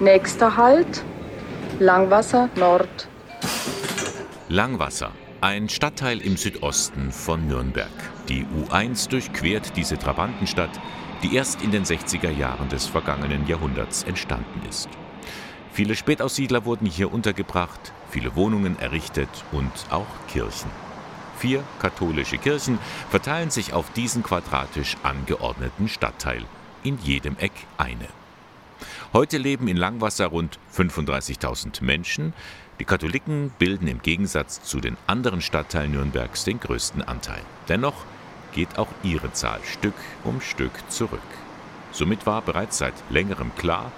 Nächster Halt, Langwasser Nord. Langwasser, ein Stadtteil im Südosten von Nürnberg. Die U1 durchquert diese Trabantenstadt, die erst in den 60er Jahren des vergangenen Jahrhunderts entstanden ist. Viele Spätaussiedler wurden hier untergebracht, viele Wohnungen errichtet und auch Kirchen. Vier katholische Kirchen verteilen sich auf diesen quadratisch angeordneten Stadtteil, in jedem Eck eine. Heute leben in Langwasser rund 35.000 Menschen. Die Katholiken bilden im Gegensatz zu den anderen Stadtteilen Nürnbergs den größten Anteil. Dennoch geht auch ihre Zahl Stück um Stück zurück. Somit war bereits seit längerem klar,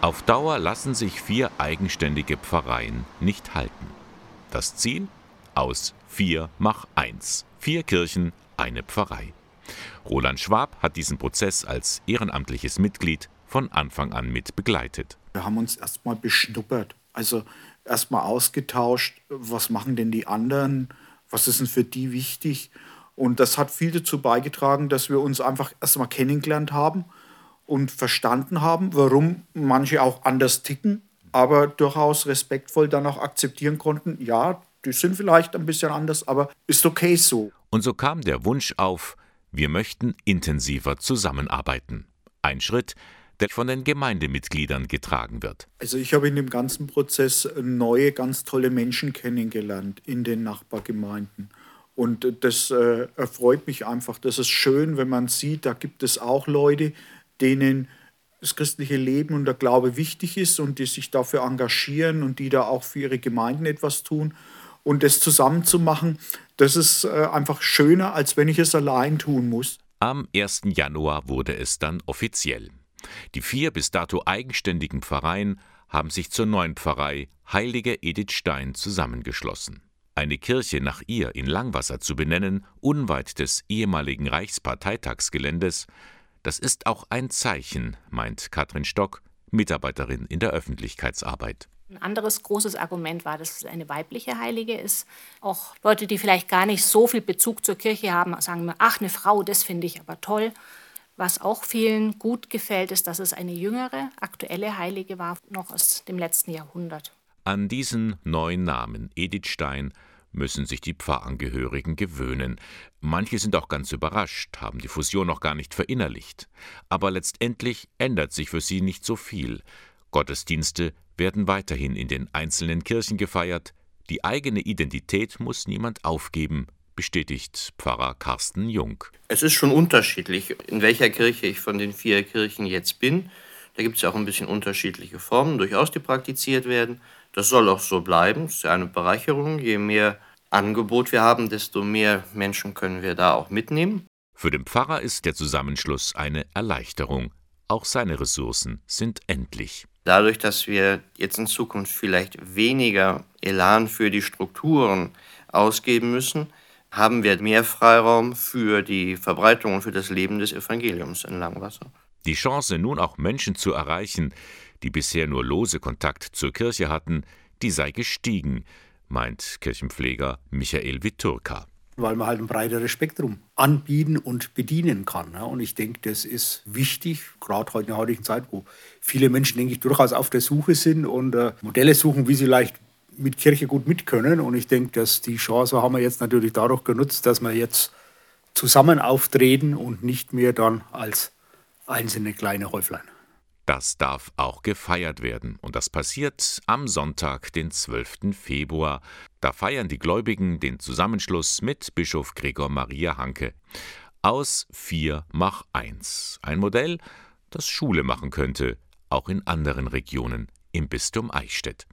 auf Dauer lassen sich vier eigenständige Pfarreien nicht halten. Das Ziel? Aus vier mach eins. Vier Kirchen, eine Pfarrei. Roland Schwab hat diesen Prozess als ehrenamtliches Mitglied von Anfang an mit begleitet. Wir haben uns erstmal beschnuppert, also erstmal ausgetauscht, was machen denn die anderen, was ist denn für die wichtig. Und das hat viel dazu beigetragen, dass wir uns einfach erstmal kennengelernt haben und verstanden haben, warum manche auch anders ticken, aber durchaus respektvoll dann auch akzeptieren konnten, ja, die sind vielleicht ein bisschen anders, aber ist okay so. Und so kam der Wunsch auf, wir möchten intensiver zusammenarbeiten. Ein Schritt, der von den Gemeindemitgliedern getragen wird. Also ich habe in dem ganzen Prozess neue, ganz tolle Menschen kennengelernt in den Nachbargemeinden. Und das äh, erfreut mich einfach. Das ist schön, wenn man sieht, da gibt es auch Leute, denen das christliche Leben und der Glaube wichtig ist und die sich dafür engagieren und die da auch für ihre Gemeinden etwas tun. Und das zusammen zu machen, das ist äh, einfach schöner, als wenn ich es allein tun muss. Am 1. Januar wurde es dann offiziell. Die vier bis dato eigenständigen Pfarreien haben sich zur neuen Pfarrei Heilige Edith Stein zusammengeschlossen. Eine Kirche nach ihr in Langwasser zu benennen, unweit des ehemaligen Reichsparteitagsgeländes, das ist auch ein Zeichen, meint Katrin Stock, Mitarbeiterin in der Öffentlichkeitsarbeit. Ein anderes großes Argument war, dass es eine weibliche Heilige ist. Auch Leute, die vielleicht gar nicht so viel Bezug zur Kirche haben, sagen mir, ach, eine Frau, das finde ich aber toll. Was auch vielen gut gefällt, ist, dass es eine jüngere, aktuelle Heilige war, noch aus dem letzten Jahrhundert. An diesen neuen Namen, Edith Stein, müssen sich die Pfarrangehörigen gewöhnen. Manche sind auch ganz überrascht, haben die Fusion noch gar nicht verinnerlicht. Aber letztendlich ändert sich für sie nicht so viel. Gottesdienste werden weiterhin in den einzelnen Kirchen gefeiert. Die eigene Identität muss niemand aufgeben, bestätigt Pfarrer Carsten Jung. Es ist schon unterschiedlich, in welcher Kirche ich von den vier Kirchen jetzt bin. Da gibt es ja auch ein bisschen unterschiedliche Formen, durchaus die praktiziert werden. Das soll auch so bleiben. Es ist ja eine Bereicherung. Je mehr Angebot wir haben, desto mehr Menschen können wir da auch mitnehmen. Für den Pfarrer ist der Zusammenschluss eine Erleichterung. Auch seine Ressourcen sind endlich. Dadurch, dass wir jetzt in Zukunft vielleicht weniger Elan für die Strukturen ausgeben müssen, haben wir mehr Freiraum für die Verbreitung und für das Leben des Evangeliums in Langwasser. Die Chance, nun auch Menschen zu erreichen, die bisher nur lose Kontakt zur Kirche hatten, die sei gestiegen, meint Kirchenpfleger Michael Viturka. Weil man halt ein breiteres Spektrum anbieten und bedienen kann. Und ich denke, das ist wichtig, gerade heute in der heutigen Zeit, wo viele Menschen, denke ich, durchaus auf der Suche sind und äh, Modelle suchen, wie sie leicht mit Kirche gut mit können. Und ich denke, dass die Chance haben wir jetzt natürlich dadurch genutzt, dass wir jetzt zusammen auftreten und nicht mehr dann als einzelne kleine Häuflein. Das darf auch gefeiert werden, und das passiert am Sonntag, den 12. Februar. Da feiern die Gläubigen den Zusammenschluss mit Bischof Gregor Maria Hanke. Aus vier mach eins. Ein Modell, das Schule machen könnte, auch in anderen Regionen im Bistum Eichstätt.